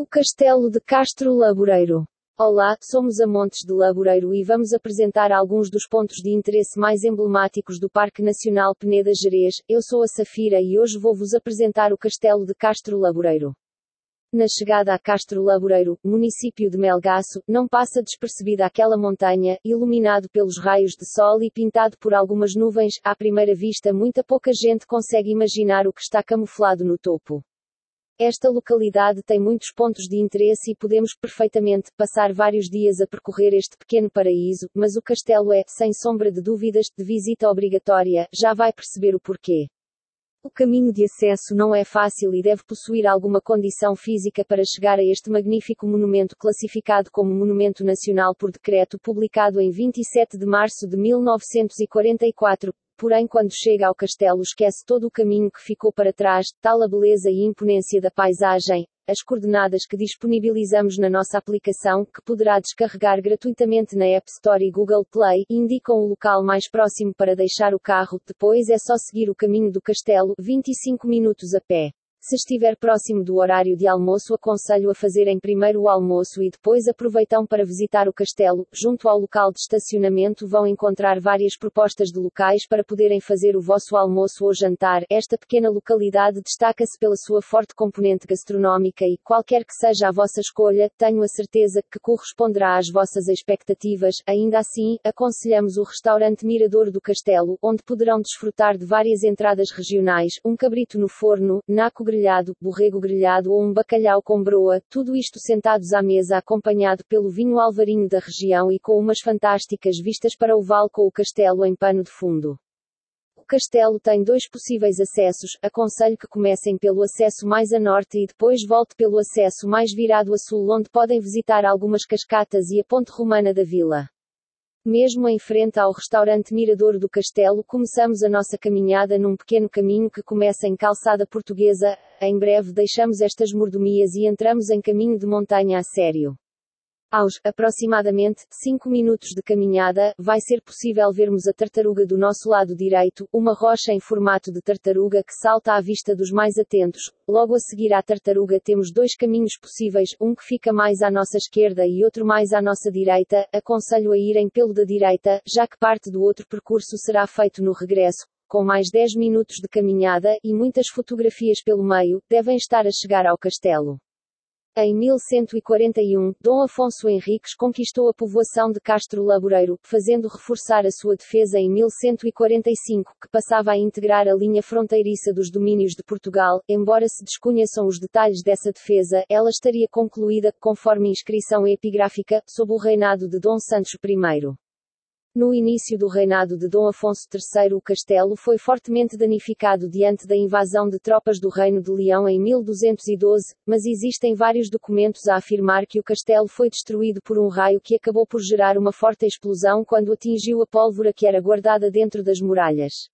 O Castelo de Castro Laboreiro. Olá, somos Amontes de Laboreiro e vamos apresentar alguns dos pontos de interesse mais emblemáticos do Parque Nacional Peneda Gerês. Eu sou a Safira e hoje vou-vos apresentar o Castelo de Castro Laboreiro. Na chegada a Castro Laboreiro, município de Melgaço, não passa despercebida aquela montanha, iluminado pelos raios de sol e pintado por algumas nuvens. À primeira vista, muita pouca gente consegue imaginar o que está camuflado no topo. Esta localidade tem muitos pontos de interesse e podemos perfeitamente passar vários dias a percorrer este pequeno paraíso, mas o castelo é, sem sombra de dúvidas, de visita obrigatória, já vai perceber o porquê. O caminho de acesso não é fácil e deve possuir alguma condição física para chegar a este magnífico monumento classificado como Monumento Nacional por decreto publicado em 27 de março de 1944 porém quando chega ao castelo esquece todo o caminho que ficou para trás, tal a beleza e imponência da paisagem, as coordenadas que disponibilizamos na nossa aplicação, que poderá descarregar gratuitamente na App Store e Google Play, indicam o local mais próximo para deixar o carro, depois é só seguir o caminho do castelo, 25 minutos a pé. Se estiver próximo do horário de almoço, aconselho a fazerem primeiro o almoço e depois aproveitam para visitar o castelo. Junto ao local de estacionamento vão encontrar várias propostas de locais para poderem fazer o vosso almoço ou jantar. Esta pequena localidade destaca-se pela sua forte componente gastronómica e, qualquer que seja a vossa escolha, tenho a certeza que corresponderá às vossas expectativas. Ainda assim, aconselhamos o restaurante Mirador do Castelo, onde poderão desfrutar de várias entradas regionais, um cabrito no forno, naco grelhado, borrego grelhado ou um bacalhau com broa, tudo isto sentados à mesa acompanhado pelo vinho alvarinho da região e com umas fantásticas vistas para o vale com o castelo em pano de fundo. O castelo tem dois possíveis acessos, aconselho que comecem pelo acesso mais a norte e depois volte pelo acesso mais virado a sul onde podem visitar algumas cascatas e a ponte romana da vila. Mesmo em frente ao restaurante Mirador do Castelo, começamos a nossa caminhada num pequeno caminho que começa em calçada portuguesa. Em breve deixamos estas mordomias e entramos em caminho de montanha a sério. Aos, aproximadamente, 5 minutos de caminhada, vai ser possível vermos a tartaruga do nosso lado direito, uma rocha em formato de tartaruga que salta à vista dos mais atentos. Logo a seguir à tartaruga temos dois caminhos possíveis, um que fica mais à nossa esquerda e outro mais à nossa direita. Aconselho a irem pelo da direita, já que parte do outro percurso será feito no regresso. Com mais 10 minutos de caminhada e muitas fotografias pelo meio, devem estar a chegar ao castelo. Em 1141, Dom Afonso Henriques conquistou a povoação de Castro Laboreiro, fazendo reforçar a sua defesa em 1145, que passava a integrar a linha fronteiriça dos domínios de Portugal. Embora se desconheçam os detalhes dessa defesa, ela estaria concluída, conforme inscrição epigráfica, sob o reinado de Dom Santos I. No início do reinado de Dom Afonso III o castelo foi fortemente danificado diante da invasão de tropas do Reino de Leão em 1212, mas existem vários documentos a afirmar que o castelo foi destruído por um raio que acabou por gerar uma forte explosão quando atingiu a pólvora que era guardada dentro das muralhas.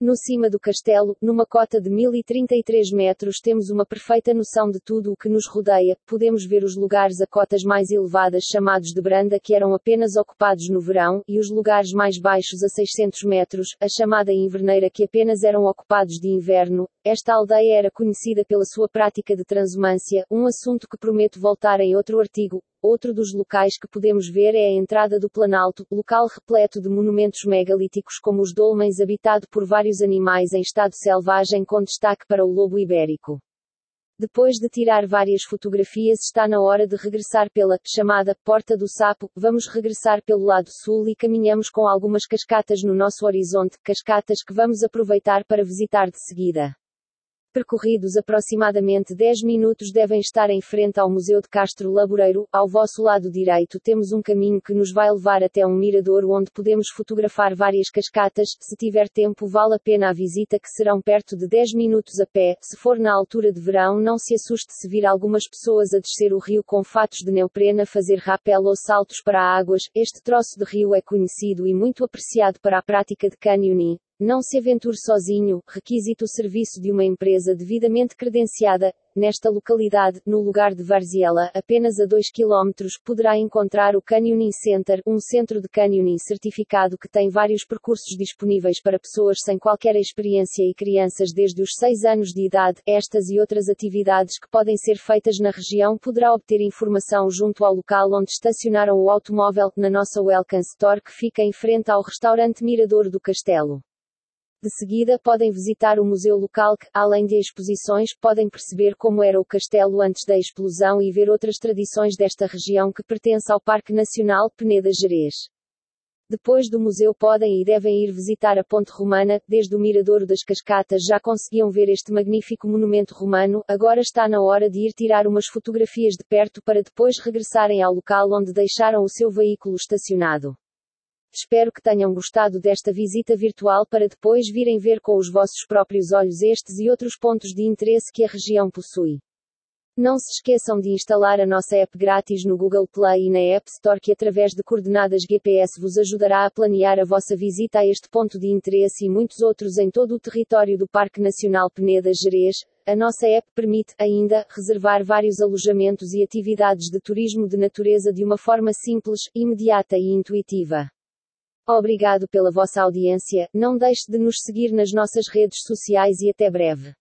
No cima do castelo, numa cota de 1033 metros, temos uma perfeita noção de tudo o que nos rodeia. Podemos ver os lugares a cotas mais elevadas chamados de branda que eram apenas ocupados no verão, e os lugares mais baixos a 600 metros, a chamada inverneira que apenas eram ocupados de inverno. Esta aldeia era conhecida pela sua prática de transumância, um assunto que prometo voltar em outro artigo. Outro dos locais que podemos ver é a entrada do Planalto, local repleto de monumentos megalíticos como os dolmens habitado por vários animais em estado selvagem com destaque para o lobo ibérico. Depois de tirar várias fotografias está na hora de regressar pela, chamada, Porta do Sapo, vamos regressar pelo lado sul e caminhamos com algumas cascatas no nosso horizonte, cascatas que vamos aproveitar para visitar de seguida. Percorridos aproximadamente 10 minutos devem estar em frente ao Museu de Castro Laboreiro. Ao vosso lado direito temos um caminho que nos vai levar até um mirador onde podemos fotografar várias cascatas. Se tiver tempo vale a pena a visita que serão perto de 10 minutos a pé. Se for na altura de verão não se assuste se vir algumas pessoas a descer o rio com fatos de neoprena fazer rapel ou saltos para águas. Este troço de rio é conhecido e muito apreciado para a prática de canyoning. Não se aventure sozinho, requisite o serviço de uma empresa devidamente credenciada. nesta localidade, no lugar de Varziela, apenas a 2 km, poderá encontrar o Canyoning Center, um centro de canyoning certificado que tem vários percursos disponíveis para pessoas sem qualquer experiência e crianças desde os 6 anos de idade. Estas e outras atividades que podem ser feitas na região poderá obter informação junto ao local onde estacionaram o automóvel, na nossa Welcome Store que fica em frente ao restaurante Mirador do Castelo. De seguida podem visitar o museu local que, além de exposições, podem perceber como era o castelo antes da explosão e ver outras tradições desta região que pertence ao Parque Nacional Peneda Gerês. Depois do museu podem e devem ir visitar a Ponte Romana, desde o Miradouro das Cascatas já conseguiam ver este magnífico monumento romano, agora está na hora de ir tirar umas fotografias de perto para depois regressarem ao local onde deixaram o seu veículo estacionado. Espero que tenham gostado desta visita virtual para depois virem ver com os vossos próprios olhos estes e outros pontos de interesse que a região possui. Não se esqueçam de instalar a nossa app grátis no Google Play e na App Store que através de coordenadas GPS vos ajudará a planear a vossa visita a este ponto de interesse e muitos outros em todo o território do Parque Nacional Peneda Gerês. A nossa app permite, ainda, reservar vários alojamentos e atividades de turismo de natureza de uma forma simples, imediata e intuitiva. Obrigado pela vossa audiência, não deixe de nos seguir nas nossas redes sociais e até breve.